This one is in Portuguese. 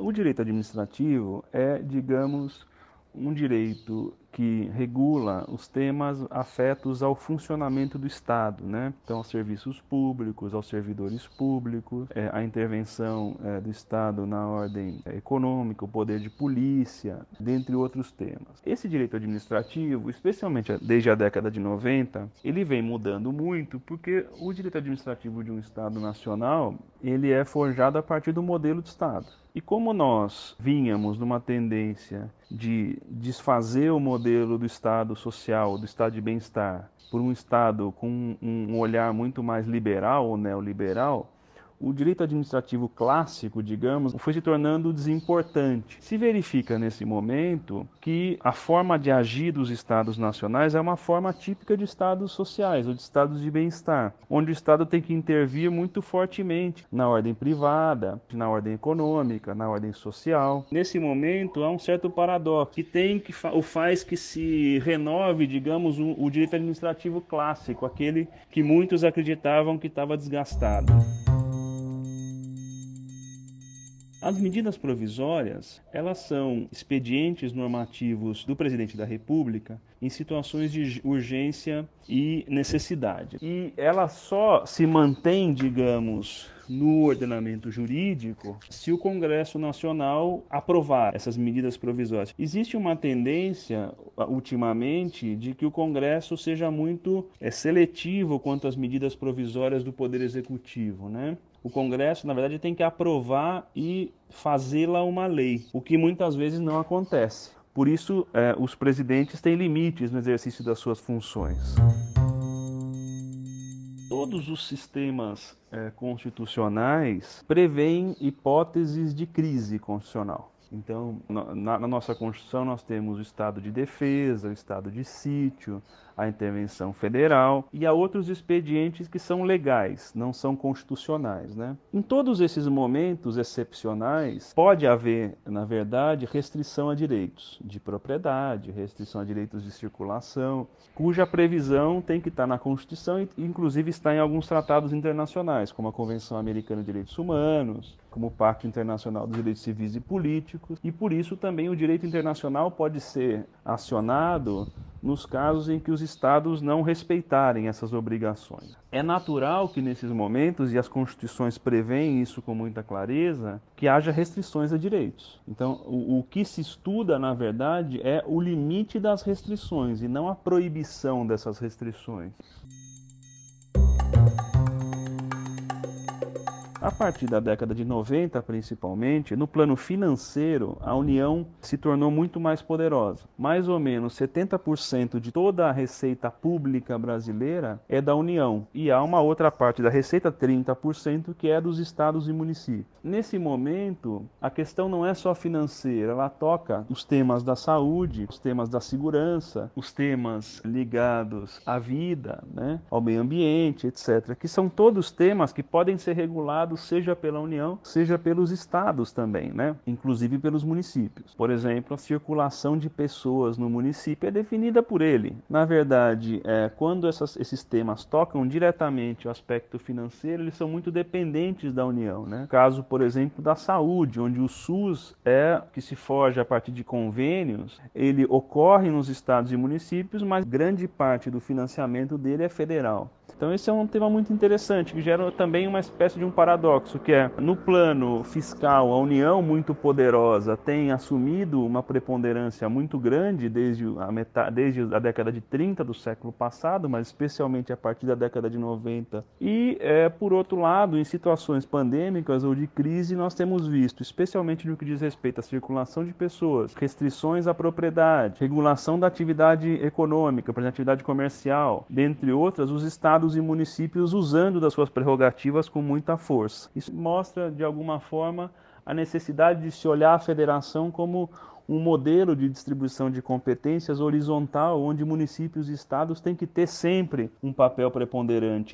O direito administrativo é, digamos, um direito que regula os temas afetos ao funcionamento do Estado, né? Então, aos serviços públicos, aos servidores públicos, é, a intervenção é, do Estado na ordem é, econômica, o poder de polícia, dentre outros temas. Esse direito administrativo, especialmente desde a década de 90, ele vem mudando muito porque o direito administrativo de um Estado nacional ele é forjado a partir do modelo de Estado. E como nós vínhamos numa tendência de desfazer o modelo do Estado social, do Estado de bem-estar, por um Estado com um olhar muito mais liberal ou neoliberal, o direito administrativo clássico, digamos, foi se tornando desimportante. Se verifica nesse momento que a forma de agir dos estados nacionais é uma forma típica de estados sociais ou de estados de bem-estar, onde o Estado tem que intervir muito fortemente na ordem privada, na ordem econômica, na ordem social. Nesse momento há um certo paradoxo que tem que o faz que se renove, digamos, o, o direito administrativo clássico, aquele que muitos acreditavam que estava desgastado. As medidas provisórias, elas são expedientes normativos do presidente da República em situações de urgência e necessidade. E ela só se mantém, digamos, no ordenamento jurídico se o Congresso Nacional aprovar essas medidas provisórias. Existe uma tendência, ultimamente, de que o Congresso seja muito é, seletivo quanto às medidas provisórias do Poder Executivo, né? O Congresso, na verdade, tem que aprovar e fazê-la uma lei, o que muitas vezes não acontece. Por isso, é, os presidentes têm limites no exercício das suas funções. Todos os sistemas é, constitucionais prevêem hipóteses de crise constitucional. Então, na, na, nossa Constituição, nós temos o estado de defesa, o estado de sítio, a intervenção federal e há outros expedientes que são legais, não são constitucionais. Né? Em todos esses momentos excepcionais, pode haver, na verdade, restrição a direitos de propriedade, restrição a direitos de circulação, cuja previsão tem que estar na Constituição e, inclusive, está em alguns tratados internacionais, como a Convenção Americana de Direitos Humanos, como o Pacto Internacional dos Direitos Civis e Políticos, e por isso também o direito internacional pode ser acionado nos casos em que os estados não respeitarem essas obrigações. É natural que nesses momentos, e as constituições prevêem isso com muita clareza, que haja restrições a direitos. Então, o, o que se estuda, na verdade, é o limite das restrições e não a proibição dessas restrições. A partir da década de 90, principalmente, no plano financeiro, a União se tornou muito mais poderosa. Mais ou menos 70% de toda a receita pública brasileira é da União. E há uma outra parte da receita, 30%, que é dos estados e municípios. Nesse momento, a questão não é só financeira, ela toca os temas da saúde, os temas da segurança, os temas ligados à vida, né, ao meio ambiente, etc., que são todos temas que podem ser regulados seja pela União, seja pelos estados também, né? inclusive pelos municípios. Por exemplo, a circulação de pessoas no município é definida por ele. Na verdade, é, quando essas, esses temas tocam diretamente o aspecto financeiro, eles são muito dependentes da União. Né? Caso, por exemplo, da saúde, onde o SUS é que se forja a partir de convênios, ele ocorre nos estados e municípios, mas grande parte do financiamento dele é federal. Então esse é um tema muito interessante, que gera também uma espécie de um paradoxo, que é, no plano fiscal, a União muito poderosa tem assumido uma preponderância muito grande desde a, metade, desde a década de 30 do século passado, mas especialmente a partir da década de 90. E, é, por outro lado, em situações pandêmicas ou de crise, nós temos visto, especialmente no que diz respeito à circulação de pessoas, restrições à propriedade, regulação da atividade econômica, por exemplo, atividade comercial, dentre outras, os estados estados e municípios usando das suas prerrogativas com muita força. Isso mostra, de alguma forma, a necessidade de se olhar a federação como um modelo de distribuição de competências horizontal, onde municípios e estados têm que ter sempre um papel preponderante.